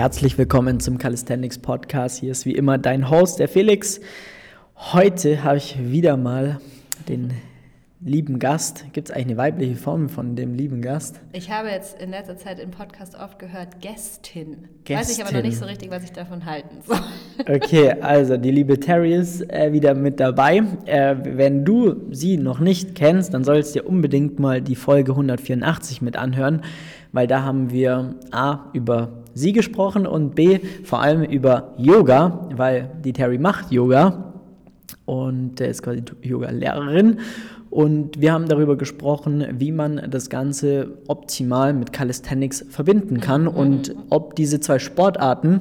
Herzlich willkommen zum Calisthenics Podcast. Hier ist wie immer dein Host, der Felix. Heute habe ich wieder mal den lieben Gast. Gibt es eigentlich eine weibliche Form von dem lieben Gast? Ich habe jetzt in letzter Zeit im Podcast oft gehört Gästin. Gästin. Weiß ich aber noch nicht so richtig, was ich davon halten soll. Okay, also die liebe Terry ist äh, wieder mit dabei. Äh, wenn du sie noch nicht kennst, dann sollst du dir unbedingt mal die Folge 184 mit anhören, weil da haben wir A über sie gesprochen und B vor allem über Yoga, weil die Terry macht Yoga und ist quasi Yoga-Lehrerin. Und wir haben darüber gesprochen, wie man das Ganze optimal mit Calisthenics verbinden kann und ob diese zwei Sportarten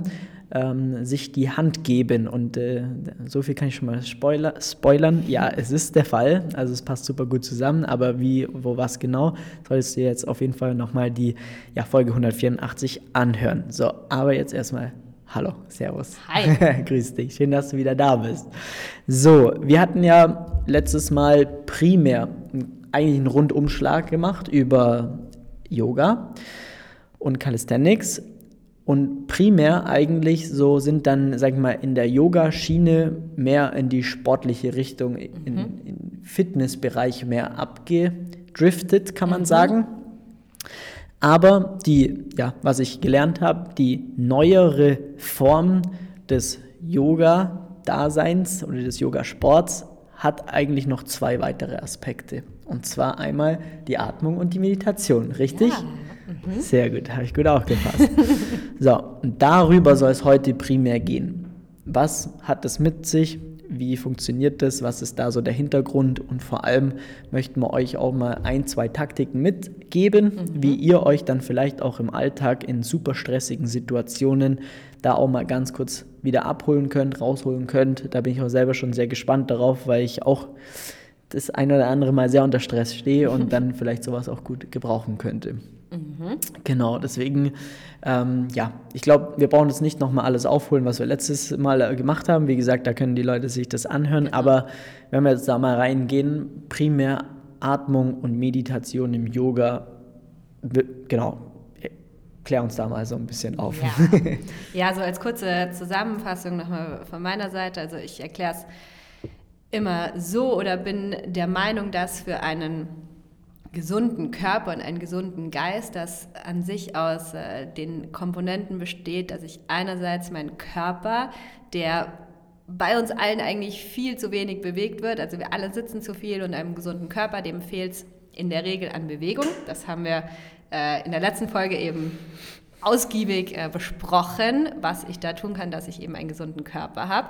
ähm, sich die Hand geben. Und äh, so viel kann ich schon mal spoiler spoilern. Ja, es ist der Fall. Also es passt super gut zusammen. Aber wie, wo, was genau, solltest du jetzt auf jeden Fall nochmal die ja, Folge 184 anhören. So, aber jetzt erstmal Hallo, Servus. Hi. Grüß dich, schön, dass du wieder da bist. So, wir hatten ja letztes Mal primär eigentlich einen Rundumschlag gemacht über Yoga und Calisthenics. Und primär eigentlich so sind dann, sag ich mal, in der Yoga-Schiene mehr in die sportliche Richtung, in, mhm. in Fitnessbereich mehr abgedriftet, kann man mhm. sagen. Aber die, ja, was ich gelernt habe, die neuere Form des Yoga-Daseins oder des Yogasports hat eigentlich noch zwei weitere Aspekte. Und zwar einmal die Atmung und die Meditation, richtig? Ja. Mhm. Sehr gut, habe ich gut aufgepasst. so, und darüber soll es heute primär gehen. Was hat es mit sich? wie funktioniert das, was ist da so der Hintergrund und vor allem möchten wir euch auch mal ein, zwei Taktiken mitgeben, mhm. wie ihr euch dann vielleicht auch im Alltag in super stressigen Situationen da auch mal ganz kurz wieder abholen könnt, rausholen könnt. Da bin ich auch selber schon sehr gespannt darauf, weil ich auch das ein oder andere Mal sehr unter Stress stehe und dann vielleicht sowas auch gut gebrauchen könnte. Mhm. Genau, deswegen, ähm, ja, ich glaube, wir brauchen jetzt nicht nochmal alles aufholen, was wir letztes Mal äh, gemacht haben. Wie gesagt, da können die Leute sich das anhören. Genau. Aber wenn wir jetzt da mal reingehen, primär Atmung und Meditation im Yoga, genau, klär uns da mal so ein bisschen auf. Ja, ja so als kurze Zusammenfassung nochmal von meiner Seite. Also ich erkläre es immer so oder bin der Meinung, dass für einen gesunden Körper und einen gesunden Geist, das an sich aus äh, den Komponenten besteht, dass ich einerseits meinen Körper, der bei uns allen eigentlich viel zu wenig bewegt wird, also wir alle sitzen zu viel und einem gesunden Körper, dem fehlt es in der Regel an Bewegung. Das haben wir äh, in der letzten Folge eben ausgiebig äh, besprochen, was ich da tun kann, dass ich eben einen gesunden Körper habe.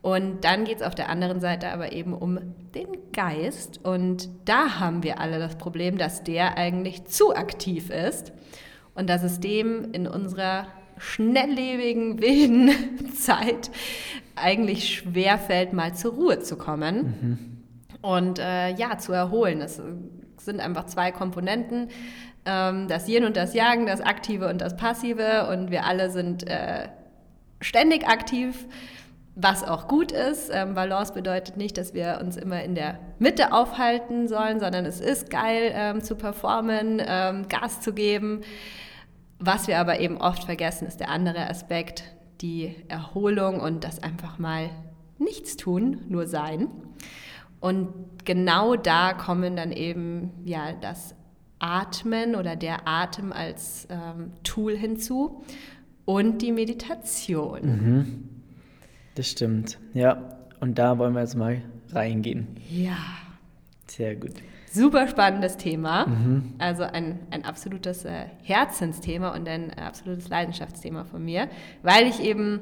Und dann geht es auf der anderen Seite aber eben um den Geist. Und da haben wir alle das Problem, dass der eigentlich zu aktiv ist und dass es dem in unserer schnelllebigen, wilden Zeit eigentlich schwerfällt, mal zur Ruhe zu kommen mhm. und äh, ja, zu erholen. Es sind einfach zwei Komponenten, ähm, das Yin und das Yang, das Aktive und das Passive. Und wir alle sind äh, ständig aktiv was auch gut ist. Ähm, Balance bedeutet nicht, dass wir uns immer in der Mitte aufhalten sollen, sondern es ist geil ähm, zu performen, ähm, Gas zu geben. Was wir aber eben oft vergessen, ist der andere Aspekt, die Erholung und das einfach mal nichts tun, nur sein. Und genau da kommen dann eben ja das Atmen oder der Atem als ähm, Tool hinzu und die Meditation. Mhm. Das stimmt, ja. Und da wollen wir jetzt mal reingehen. Ja. Sehr gut. Super spannendes Thema. Mhm. Also ein, ein absolutes äh, Herzensthema und ein äh, absolutes Leidenschaftsthema von mir, weil ich eben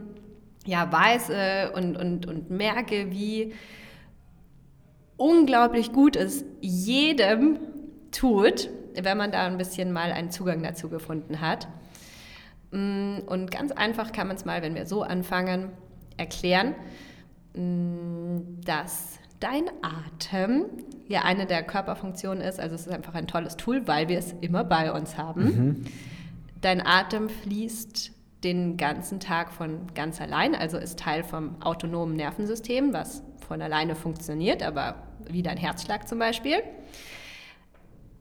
ja weiß äh, und, und, und merke, wie unglaublich gut es jedem tut, wenn man da ein bisschen mal einen Zugang dazu gefunden hat. Mm, und ganz einfach kann man es mal, wenn wir so anfangen, erklären, mm, dass dein Atem ja eine der Körperfunktionen ist. Also es ist einfach ein tolles Tool, weil wir es immer bei uns haben. Mhm. Dein Atem fließt den ganzen Tag von ganz allein, also ist Teil vom autonomen Nervensystem, was von alleine funktioniert, aber wie dein Herzschlag zum Beispiel.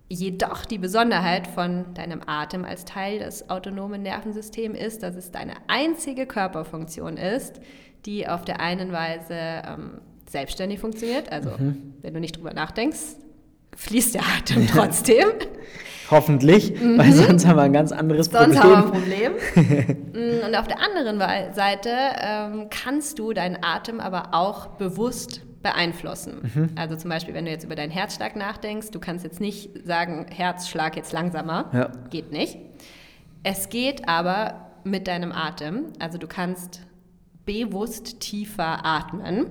Jedoch die Besonderheit von deinem Atem als Teil des autonomen Nervensystems ist, dass es deine einzige Körperfunktion ist, die auf der einen Weise ähm, selbstständig funktioniert. Also mhm. wenn du nicht drüber nachdenkst, fließt der Atem trotzdem. Hoffentlich, mhm. weil sonst haben wir ein ganz anderes Problem. Sonst haben wir ein Problem. Mm, und auf der anderen Seite ähm, kannst du deinen Atem aber auch bewusst beeinflussen. Mhm. Also zum Beispiel, wenn du jetzt über deinen Herzschlag nachdenkst, du kannst jetzt nicht sagen, Herzschlag jetzt langsamer, ja. geht nicht. Es geht aber mit deinem Atem, also du kannst bewusst tiefer atmen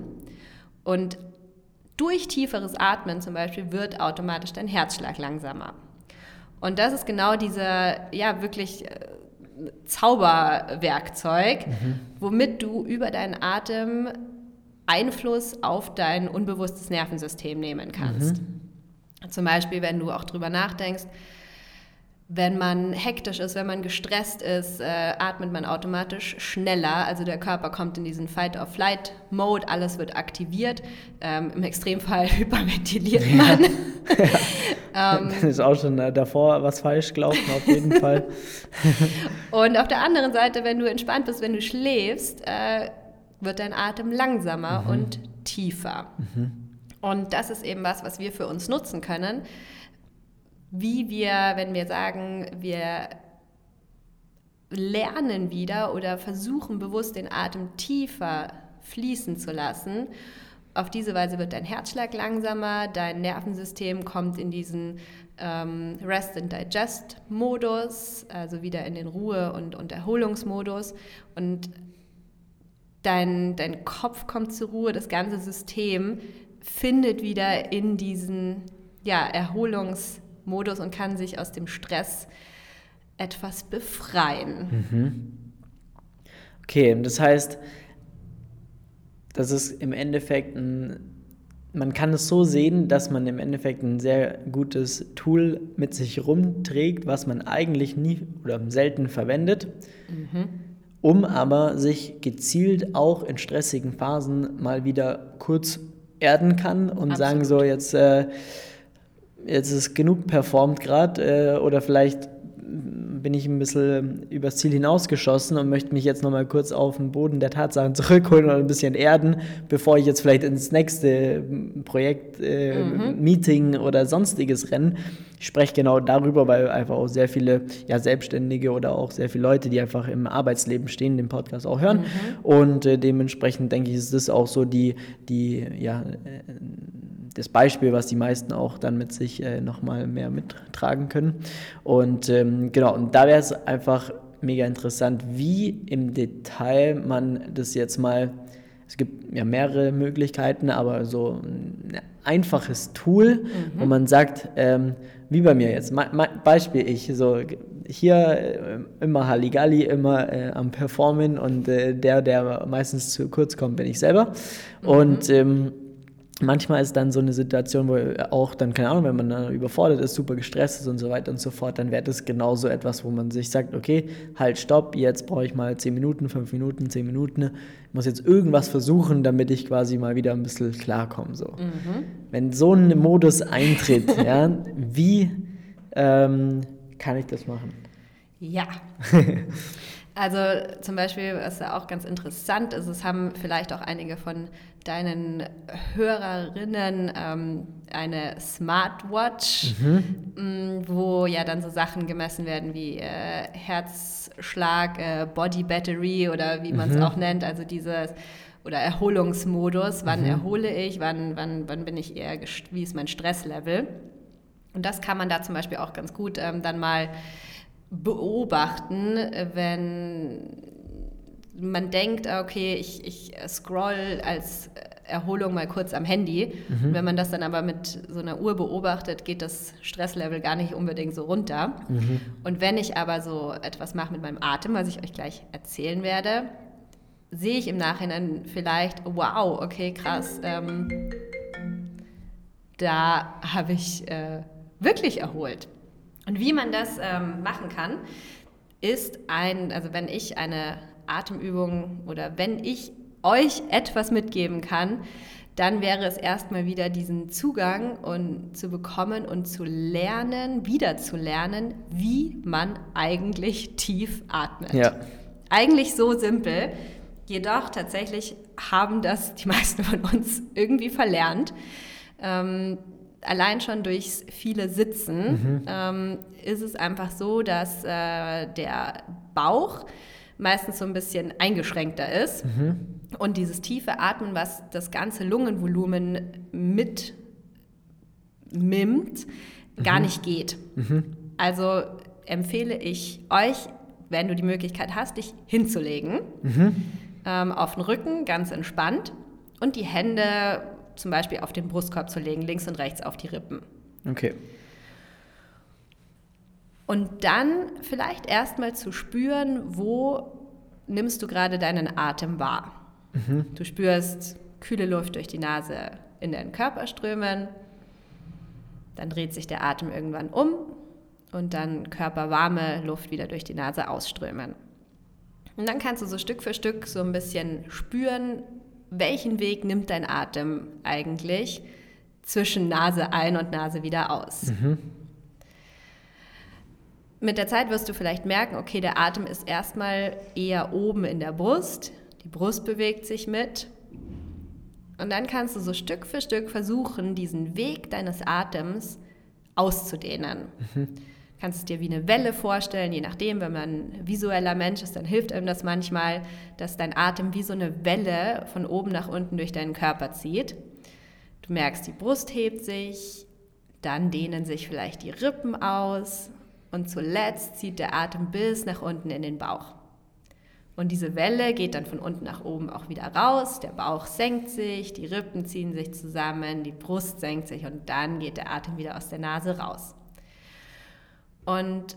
und durch tieferes Atmen zum Beispiel wird automatisch dein Herzschlag langsamer. Und das ist genau dieser, ja, wirklich äh, Zauberwerkzeug, mhm. womit du über deinen Atem Einfluss auf dein unbewusstes Nervensystem nehmen kannst. Mhm. Zum Beispiel, wenn du auch drüber nachdenkst, wenn man hektisch ist, wenn man gestresst ist, äh, atmet man automatisch schneller. Also der Körper kommt in diesen Fight-or-Flight-Mode, alles wird aktiviert. Ähm, Im Extremfall hyperventiliert man. Ja. ähm, ist auch schon äh, davor was falsch gelaufen, auf jeden Fall. Und auf der anderen Seite, wenn du entspannt bist, wenn du schläfst, äh, wird dein Atem langsamer mhm. und tiefer. Mhm. Und das ist eben was, was wir für uns nutzen können wie wir, wenn wir sagen, wir lernen wieder oder versuchen bewusst den Atem tiefer fließen zu lassen. Auf diese Weise wird dein Herzschlag langsamer, dein Nervensystem kommt in diesen ähm, Rest and Digest Modus, also wieder in den Ruhe- und, und Erholungsmodus und dein, dein Kopf kommt zur Ruhe, das ganze System findet wieder in diesen ja, Erholungs- Modus und kann sich aus dem Stress etwas befreien. Mhm. Okay, das heißt, das ist im Endeffekt ein, man kann es so sehen, dass man im Endeffekt ein sehr gutes Tool mit sich rumträgt, was man eigentlich nie oder selten verwendet, mhm. Um aber sich gezielt auch in stressigen Phasen mal wieder kurz erden kann und Absolut. sagen so jetzt äh, jetzt ist genug performt gerade äh, oder vielleicht bin ich ein bisschen übers Ziel hinausgeschossen und möchte mich jetzt nochmal kurz auf den Boden der Tatsachen zurückholen oder ein bisschen erden, bevor ich jetzt vielleicht ins nächste Projekt, äh, mhm. Meeting oder sonstiges renne. Ich spreche genau darüber, weil einfach auch sehr viele ja, Selbstständige oder auch sehr viele Leute, die einfach im Arbeitsleben stehen, den Podcast auch hören. Mhm. Und äh, dementsprechend denke ich, ist das auch so die, die ja, äh, das Beispiel, was die meisten auch dann mit sich äh, nochmal mehr mittragen können. Und ähm, genau, und da wäre es einfach mega interessant, wie im Detail man das jetzt mal, es gibt ja mehrere Möglichkeiten, aber so ein einfaches Tool, mhm. wo man sagt, ähm, wie bei mir jetzt, Beispiel ich, so hier äh, immer Halligalli, immer äh, am Performen und äh, der, der meistens zu kurz kommt, bin ich selber. Mhm. Und ähm, manchmal ist dann so eine Situation, wo auch dann, keine Ahnung, wenn man dann überfordert ist, super gestresst ist und so weiter und so fort, dann wäre das genauso etwas, wo man sich sagt, okay, halt, stopp, jetzt brauche ich mal 10 Minuten, 5 Minuten, 10 Minuten, ich muss jetzt irgendwas versuchen, damit ich quasi mal wieder ein bisschen klarkomme. So. Mhm. Wenn so ein Modus eintritt, ja, wie ähm, kann ich das machen? Ja. Also zum Beispiel, was ja auch ganz interessant ist, es haben vielleicht auch einige von deinen Hörerinnen ähm, eine Smartwatch, mhm. Mm, wo ja dann so Sachen gemessen werden wie äh, Herzschlag, äh, Body Battery oder wie man es mhm. auch nennt, also dieses oder Erholungsmodus, wann mhm. erhole ich, wann, wann, wann bin ich eher, wie ist mein Stresslevel. Und das kann man da zum Beispiel auch ganz gut ähm, dann mal beobachten, wenn man denkt, okay, ich, ich scroll als Erholung mal kurz am Handy. Mhm. Wenn man das dann aber mit so einer Uhr beobachtet, geht das Stresslevel gar nicht unbedingt so runter. Mhm. Und wenn ich aber so etwas mache mit meinem Atem, was ich euch gleich erzählen werde, sehe ich im Nachhinein vielleicht, wow, okay, krass, ähm, da habe ich äh, wirklich erholt. Und wie man das ähm, machen kann, ist ein, also wenn ich eine Atemübung oder wenn ich euch etwas mitgeben kann, dann wäre es erstmal wieder diesen Zugang und zu bekommen und zu lernen, wieder zu lernen, wie man eigentlich tief atmet. Ja. Eigentlich so simpel. Jedoch tatsächlich haben das die meisten von uns irgendwie verlernt. Ähm, allein schon durch viele Sitzen mhm. ähm, ist es einfach so, dass äh, der Bauch meistens so ein bisschen eingeschränkter ist. Mhm. Und dieses tiefe Atmen, was das ganze Lungenvolumen mit mimmt, mhm. gar nicht geht. Mhm. Also empfehle ich euch, wenn du die Möglichkeit hast, dich hinzulegen, mhm. ähm, auf den Rücken, ganz entspannt und die Hände zum Beispiel auf den Brustkorb zu legen, links und rechts auf die Rippen. Okay. Und dann vielleicht erstmal zu spüren, wo nimmst du gerade deinen Atem wahr. Mhm. Du spürst kühle Luft durch die Nase in deinen Körper strömen, dann dreht sich der Atem irgendwann um und dann körperwarme Luft wieder durch die Nase ausströmen. Und dann kannst du so Stück für Stück so ein bisschen spüren, welchen Weg nimmt dein Atem eigentlich zwischen Nase ein und Nase wieder aus. Mhm. Mit der Zeit wirst du vielleicht merken, okay, der Atem ist erstmal eher oben in der Brust, die Brust bewegt sich mit. Und dann kannst du so Stück für Stück versuchen, diesen Weg deines Atems auszudehnen. Mhm. Kannst es dir wie eine Welle vorstellen, je nachdem, wenn man ein visueller Mensch ist, dann hilft einem das manchmal, dass dein Atem wie so eine Welle von oben nach unten durch deinen Körper zieht. Du merkst, die Brust hebt sich, dann dehnen sich vielleicht die Rippen aus und zuletzt zieht der Atem bis nach unten in den Bauch. Und diese Welle geht dann von unten nach oben auch wieder raus, der Bauch senkt sich, die Rippen ziehen sich zusammen, die Brust senkt sich und dann geht der Atem wieder aus der Nase raus. Und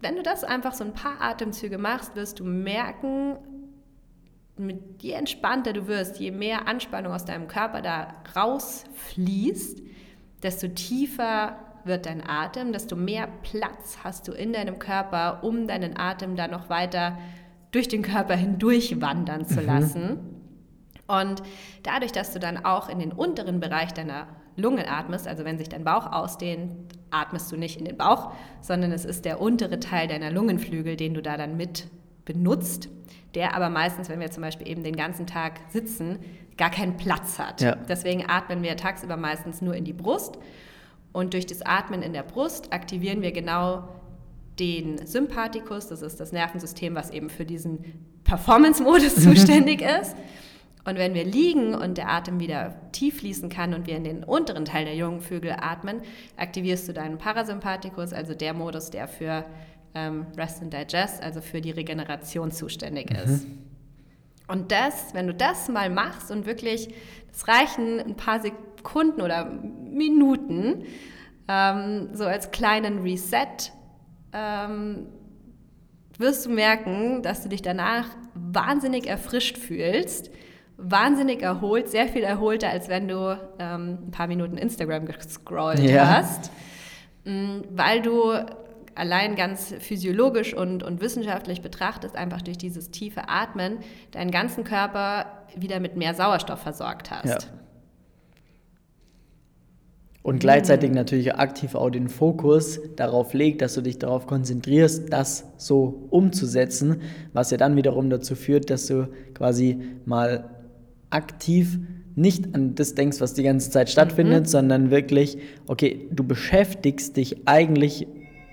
wenn du das einfach so ein paar Atemzüge machst, wirst du merken, mit je entspannter du wirst, je mehr Anspannung aus deinem Körper da rausfließt, desto tiefer wird dein Atem, desto mehr Platz hast du in deinem Körper, um deinen Atem da noch weiter durch den Körper hindurch wandern zu mhm. lassen. Und dadurch, dass du dann auch in den unteren Bereich deiner Lungen atmest, also wenn sich dein Bauch ausdehnt, atmest du nicht in den Bauch, sondern es ist der untere Teil deiner Lungenflügel, den du da dann mit benutzt, der aber meistens, wenn wir zum Beispiel eben den ganzen Tag sitzen, gar keinen Platz hat. Ja. Deswegen atmen wir tagsüber meistens nur in die Brust und durch das Atmen in der Brust aktivieren wir genau den Sympathikus, das ist das Nervensystem, was eben für diesen Performance-Modus zuständig ist. Und wenn wir liegen und der Atem wieder tief fließen kann und wir in den unteren Teil der jungen Vögel atmen, aktivierst du deinen Parasympathikus, also der Modus, der für ähm, Rest and Digest, also für die Regeneration zuständig mhm. ist. Und das, wenn du das mal machst und wirklich, das reichen ein paar Sekunden oder Minuten, ähm, so als kleinen Reset, ähm, wirst du merken, dass du dich danach wahnsinnig erfrischt fühlst wahnsinnig erholt, sehr viel erholter, als wenn du ähm, ein paar Minuten Instagram gescrollt ja. hast, mm, weil du allein ganz physiologisch und, und wissenschaftlich betrachtet, einfach durch dieses tiefe Atmen deinen ganzen Körper wieder mit mehr Sauerstoff versorgt hast. Ja. Und gleichzeitig mhm. natürlich aktiv auch den Fokus darauf legt, dass du dich darauf konzentrierst, das so umzusetzen, was ja dann wiederum dazu führt, dass du quasi mal aktiv nicht an das denkst, was die ganze Zeit stattfindet, mhm. sondern wirklich, okay, du beschäftigst dich eigentlich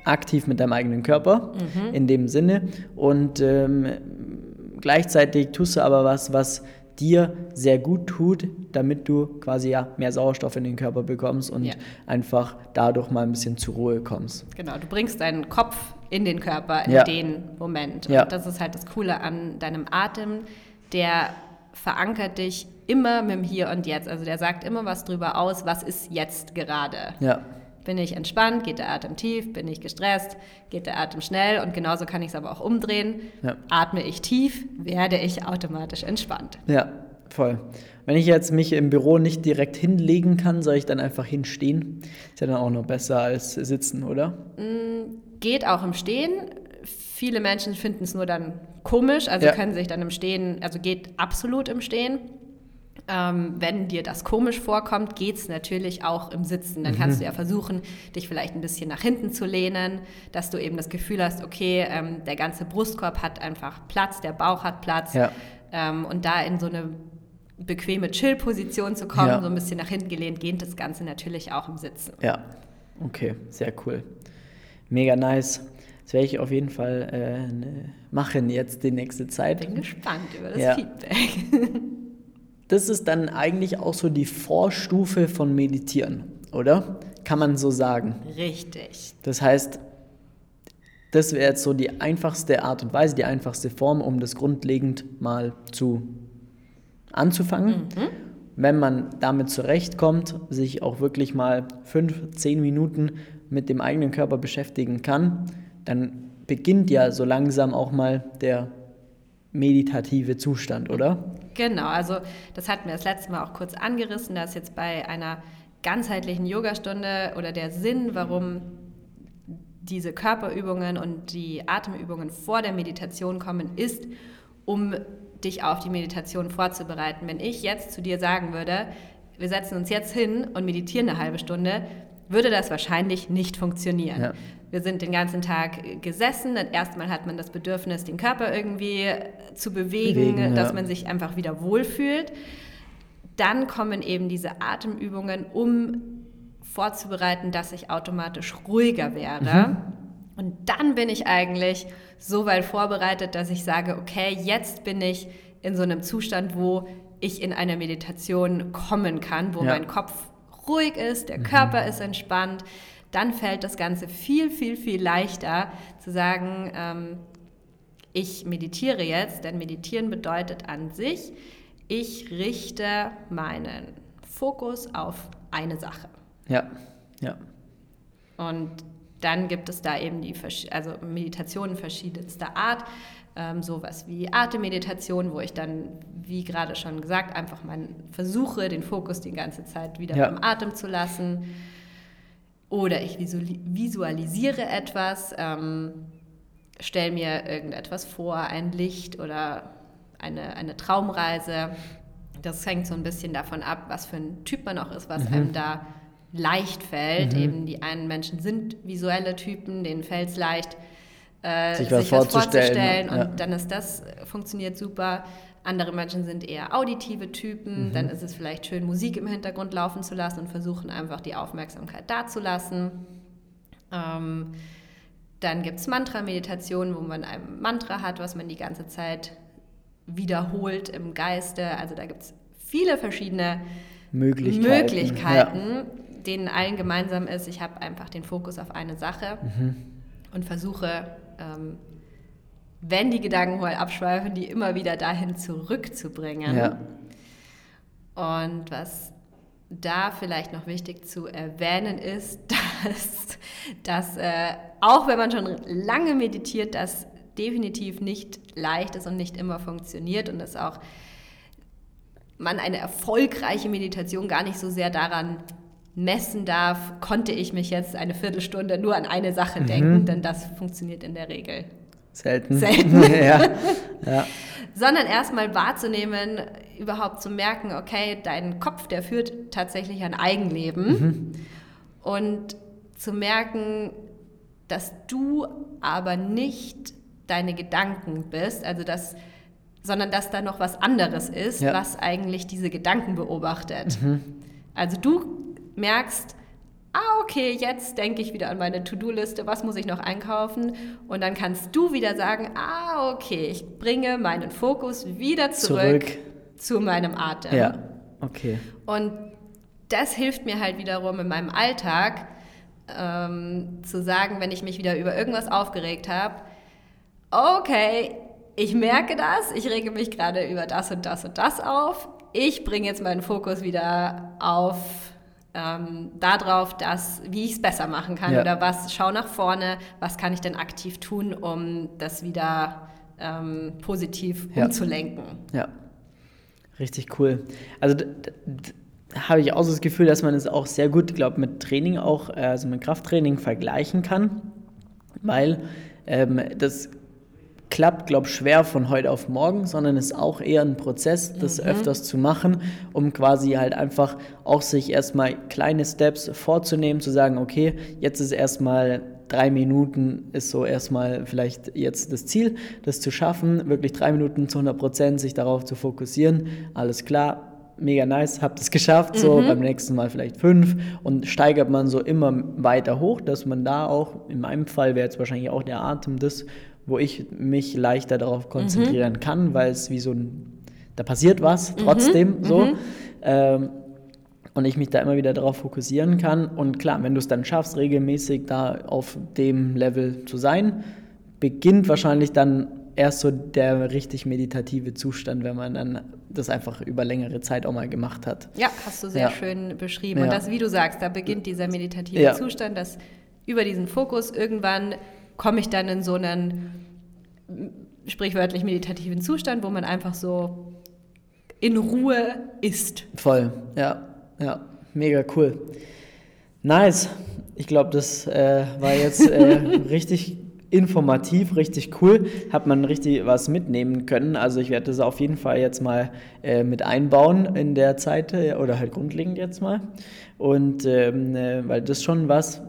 aktiv mit deinem eigenen Körper mhm. in dem Sinne und ähm, gleichzeitig tust du aber was, was dir sehr gut tut, damit du quasi ja mehr Sauerstoff in den Körper bekommst und ja. einfach dadurch mal ein bisschen zur Ruhe kommst. Genau, du bringst deinen Kopf in den Körper in ja. den Moment. Und ja. das ist halt das Coole an deinem Atem, der verankert dich immer mit dem Hier und Jetzt. Also der sagt immer was drüber aus, was ist jetzt gerade. Ja. Bin ich entspannt, geht der Atem tief, bin ich gestresst, geht der Atem schnell und genauso kann ich es aber auch umdrehen. Ja. Atme ich tief, werde ich automatisch entspannt. Ja, voll. Wenn ich jetzt mich im Büro nicht direkt hinlegen kann, soll ich dann einfach hinstehen? Ist ja dann auch noch besser als sitzen, oder? Mm, geht auch im Stehen Viele Menschen finden es nur dann komisch, also ja. können sich dann im Stehen, also geht absolut im Stehen. Ähm, wenn dir das komisch vorkommt, geht es natürlich auch im Sitzen. Dann kannst du ja versuchen, dich vielleicht ein bisschen nach hinten zu lehnen, dass du eben das Gefühl hast, okay, ähm, der ganze Brustkorb hat einfach Platz, der Bauch hat Platz. Ja. Ähm, und da in so eine bequeme Chill-Position zu kommen, Ja. so ein bisschen nach hinten gelehnt, geht das Ganze natürlich auch im Sitzen. Ja, okay, sehr cool. Mega nice. Das werde ich auf jeden Fall äh, ne- machen jetzt die nächste Zeit. Bin gespannt über das Ja. Feedback. Das ist dann eigentlich auch so die Vorstufe von Meditieren, oder? Kann man so sagen. Richtig. Das heißt, das wäre jetzt so die einfachste Art und Weise, die einfachste Form, um das grundlegend mal zu anzufangen. Wenn man damit zurechtkommt, sich auch wirklich mal fünf, zehn Minuten mit dem eigenen Körper beschäftigen kann, dann beginnt ja so langsam auch mal der meditative Zustand, oder? Genau, also das hatten wir das letzte Mal auch kurz angerissen, dass jetzt bei einer ganzheitlichen Yogastunde oder der Sinn, warum diese Körperübungen und die Atemübungen vor der Meditation kommen, ist, um dich auf die Meditation vorzubereiten. Wenn ich jetzt zu dir sagen würde, wir setzen uns jetzt hin und meditieren eine halbe Stunde, würde das wahrscheinlich nicht funktionieren. Ja. Wir sind den ganzen Tag gesessen. und Erstmal hat man das Bedürfnis, den Körper irgendwie zu bewegen, Bewegen, dass ja. man sich einfach wieder wohlfühlt. Dann kommen eben diese Atemübungen, um vorzubereiten, dass ich automatisch ruhiger werde. Und dann bin ich eigentlich so weit vorbereitet, dass ich sage, okay, jetzt bin ich in so einem Zustand, wo ich in eine Meditation kommen kann, wo Ja. mein Kopf ruhig ist, der Körper ist entspannt. Dann fällt das Ganze viel, viel, viel leichter zu sagen, ähm, ich meditiere jetzt, denn meditieren bedeutet an sich, ich richte meinen Fokus auf eine Sache. Ja, ja. Und dann gibt es da eben die also Meditationen verschiedenster Art, ähm, sowas wie Atemmeditation, wo ich dann, wie gerade schon gesagt, einfach mal versuche, den Fokus die ganze Zeit wieder Ja. beim Atem zu lassen. Oder ich visuali- visualisiere etwas, ähm, stelle mir irgendetwas vor, ein Licht oder eine, eine Traumreise. Das hängt so ein bisschen davon ab, was für ein Typ man auch ist, was Mhm. einem da leicht fällt. Eben die einen Menschen sind visuelle Typen, denen fällt es leicht, äh, Sich was vorzustellen, und ja. dann ist das funktioniert super. Andere Menschen sind eher auditive Typen, Mhm. dann ist es vielleicht schön, Musik im Hintergrund laufen zu lassen und versuchen einfach die Aufmerksamkeit da zu lassen. Ähm, dann gibt es Mantra-Meditationen, wo man ein Mantra hat, was man die ganze Zeit wiederholt im Geiste. Also da gibt es viele verschiedene Möglichkeiten. Möglichkeiten, denen allen gemeinsam ist, ich habe einfach den Fokus auf eine Sache Mhm. und versuche, ähm, wenn die Gedanken mal abschweifen, die immer wieder dahin zurückzubringen. Ja. Und was da vielleicht noch wichtig zu erwähnen ist, dass, dass äh, auch wenn man schon lange meditiert, das definitiv nicht leicht ist und nicht immer funktioniert und es auch man eine erfolgreiche Meditation gar nicht so sehr daran messen darf, konnte ich mich jetzt eine Viertelstunde nur an eine Sache Mhm. denken, denn das funktioniert in der Regel Selten. Selten. ja. ja. sondern erstmal wahrzunehmen, überhaupt zu merken, okay, dein Kopf, der führt tatsächlich ein Eigenleben und zu merken, dass du aber nicht deine Gedanken bist, also dass, sondern dass da noch was anderes ist, Ja. was eigentlich diese Gedanken beobachtet. Also du merkst, ah, okay, jetzt denke ich wieder an meine To-Do-Liste, was muss ich noch einkaufen? Und dann kannst du wieder sagen, ah, okay, ich bringe meinen Fokus wieder zurück, Zurück. zu meinem Atem. Ja. Okay. Und das hilft mir halt wiederum in meinem Alltag, ähm, zu sagen, wenn ich mich wieder über irgendwas aufgeregt habe, okay, ich merke das, ich rege mich gerade über das und das und das auf. Ich bringe jetzt meinen Fokus wieder auf ähm, darauf, dass, wie ich es besser machen kann Ja. oder was, schau nach vorne, was kann ich denn aktiv tun, um das wieder ähm, positiv Ja. umzulenken. Ja. Richtig cool. Also habe ich auch so das Gefühl, dass man es auch sehr gut, glaube mit Training auch, äh, also mit Krafttraining vergleichen kann, weil ähm, das klappt, glaube ich, schwer von heute auf morgen, sondern ist auch eher ein Prozess, das mhm. öfters zu machen, um quasi halt einfach auch sich erstmal kleine Steps vorzunehmen, zu sagen, okay, jetzt ist erstmal drei Minuten ist so erstmal vielleicht jetzt das Ziel, das zu schaffen, wirklich drei Minuten zu 100 Prozent sich darauf zu fokussieren. Alles klar, mega nice, habt es geschafft, so mhm. beim nächsten Mal vielleicht fünf und steigert man so immer weiter hoch, dass man da auch, in meinem Fall wäre jetzt wahrscheinlich auch der Atem das, wo ich mich leichter darauf konzentrieren mhm. kann, weil es wie so ein, da passiert was mhm. trotzdem mhm. so. Ähm, und ich mich da immer wieder darauf fokussieren kann. Und klar, wenn du es dann schaffst, regelmäßig da auf dem Level zu sein, beginnt wahrscheinlich dann erst so der richtig meditative Zustand, wenn man dann das einfach über längere Zeit auch mal gemacht hat. Ja, hast du sehr ja. schön beschrieben. Ja. Und das, wie du sagst, da beginnt dieser meditative ja. Zustand, dass über diesen Fokus irgendwann komme ich dann in so einen sprichwörtlich meditativen Zustand, wo man einfach so in Ruhe ist. Voll, ja, ja, mega cool. Nice. Ich glaube, das äh, war jetzt äh, richtig informativ, richtig cool. Hat man richtig was mitnehmen können. Also ich werde das auf jeden Fall jetzt mal äh, mit einbauen in der Zeit äh, oder halt grundlegend jetzt mal. Und ähm, äh, weil das schon was,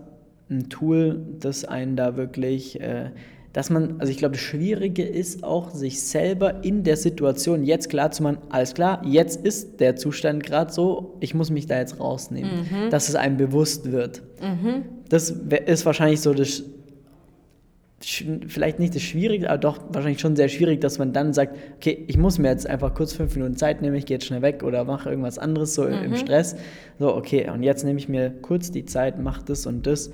ein Tool, das einen da wirklich äh, dass man, also ich glaube, das Schwierige ist auch, sich selber in der Situation jetzt klar zu machen, alles klar, jetzt ist der Zustand gerade so, ich muss mich da jetzt rausnehmen, mhm. dass es einem bewusst wird. Mhm. Das ist wahrscheinlich so das, vielleicht nicht das Schwierige, aber doch wahrscheinlich schon sehr schwierig, dass man dann sagt, okay, ich muss mir jetzt einfach kurz fünf Minuten Zeit nehmen, ich gehe jetzt schnell weg oder mache irgendwas anderes so mhm. im Stress. So, okay, und jetzt nehme ich mir kurz die Zeit, mache das und das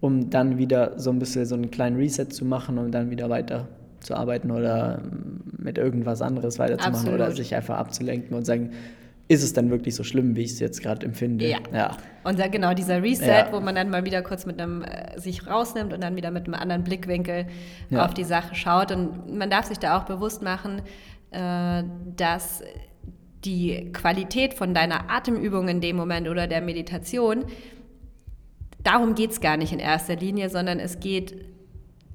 um dann wieder so ein bisschen so einen kleinen Reset zu machen und dann wieder weiter zu arbeiten oder mit irgendwas anderes weiterzumachen Absolut. oder sich einfach abzulenken und sagen, ist es dann wirklich so schlimm, wie ich es jetzt gerade empfinde? Ja. ja. Und da, genau dieser Reset, ja. wo man dann mal wieder kurz mit einem äh, sich rausnimmt und dann wieder mit einem anderen Blickwinkel ja. auf die Sache schaut. Und man darf sich da auch bewusst machen, äh, dass die Qualität von deiner Atemübung in dem Moment oder der Meditation darum geht es gar nicht in erster Linie, sondern es geht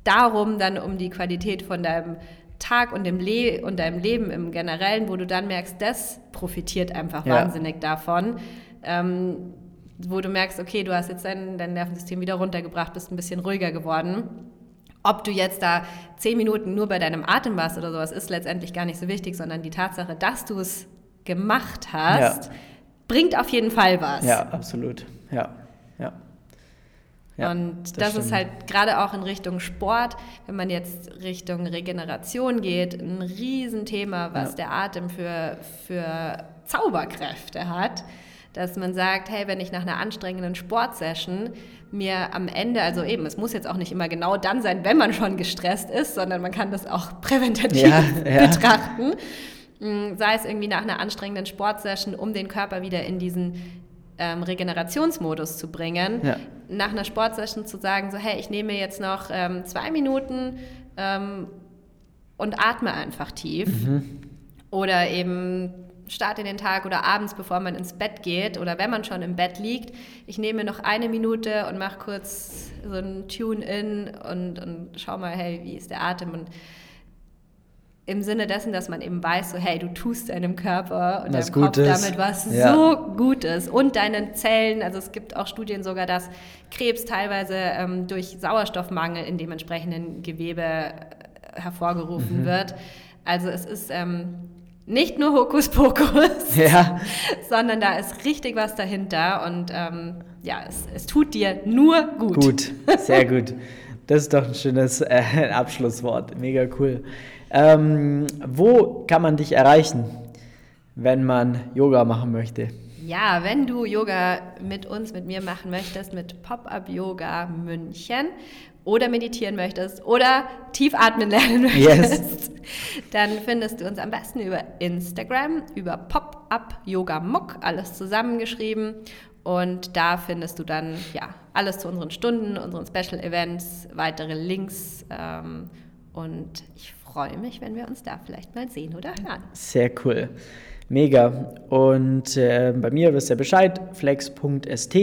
darum dann um die Qualität von deinem Tag und, dem Le und deinem Leben im Generellen, wo du dann merkst, das profitiert einfach ja. wahnsinnig davon. Ähm, wo du merkst, okay, du hast jetzt dein, dein Nervensystem wieder runtergebracht, bist ein bisschen ruhiger geworden. Ob du jetzt da zehn Minuten nur bei deinem Atem warst oder sowas, ist letztendlich gar nicht so wichtig, sondern die Tatsache, dass du es gemacht hast, ja. bringt auf jeden Fall was. Ja, absolut. Ja. Ja, und das, das ist halt gerade auch in Richtung Sport, wenn man jetzt Richtung Regeneration geht, ein Riesenthema, was ja. der Atem für, für Zauberkräfte hat. Dass man sagt, hey, wenn ich nach einer anstrengenden Sportsession mir am Ende, also eben, es muss jetzt auch nicht immer genau dann sein, wenn man schon gestresst ist, sondern man kann das auch präventativ ja, betrachten. Hm, sei es irgendwie nach einer anstrengenden Sportsession, um den Körper wieder in diesen ähm, Regenerationsmodus zu bringen, ja. nach einer Sportsession zu sagen, so hey, ich nehme jetzt noch ähm, zwei Minuten ähm, und atme einfach tief. Mhm. Oder eben starte in den Tag oder abends, bevor man ins Bett geht oder wenn man schon im Bett liegt, ich nehme noch eine Minute und mache kurz so ein Tune-in und, und schau mal, hey, wie ist der Atem und im Sinne dessen, dass man eben weiß, so hey, du tust deinem Körper und was deinem Kopf ist. damit was ja. so Gutes und deinen Zellen, also es gibt auch Studien sogar, dass Krebs teilweise ähm, durch Sauerstoffmangel in dem entsprechenden Gewebe äh, hervorgerufen mhm. wird. Also es ist ähm, nicht nur Hokuspokus, ja. sondern da ist richtig was dahinter und ähm, ja, es, es tut dir nur gut. Gut, sehr gut. Das ist doch ein schönes äh, Abschlusswort. Mega cool. Ähm, wo kann man dich erreichen, wenn man Yoga machen möchte? Ja, wenn du Yoga mit uns, mit mir machen möchtest, mit Pop-Up Yoga München oder meditieren möchtest oder tief atmen lernen möchtest, yes. dann findest du uns am besten über Instagram, über Pop-Up Yoga Muck, alles zusammengeschrieben. Und da findest du dann ja alles zu unseren Stunden, unseren Special Events, weitere Links. Ähm, und ich freue mich, wenn wir uns da vielleicht mal sehen oder hören. Sehr cool. Mega. Und äh, bei mir wisst ihr Bescheid, flex.st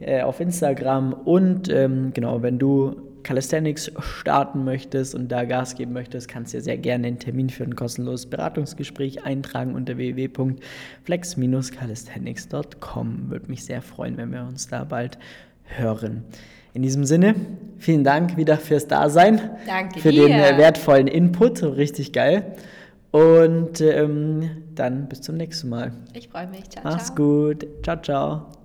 äh, auf Instagram. Und ähm, genau, wenn du Calisthenics starten möchtest und da Gas geben möchtest, kannst du dir sehr gerne einen Termin für ein kostenloses Beratungsgespräch eintragen unter www.flex-calisthenics.com. Würde mich sehr freuen, wenn wir uns da bald hören. In diesem Sinne, vielen Dank wieder fürs Dasein. Danke Für dir. den äh, wertvollen Input, richtig geil. Und ähm, dann bis zum nächsten Mal. Ich freue mich. Ciao, Mach's ciao. gut. Ciao, ciao.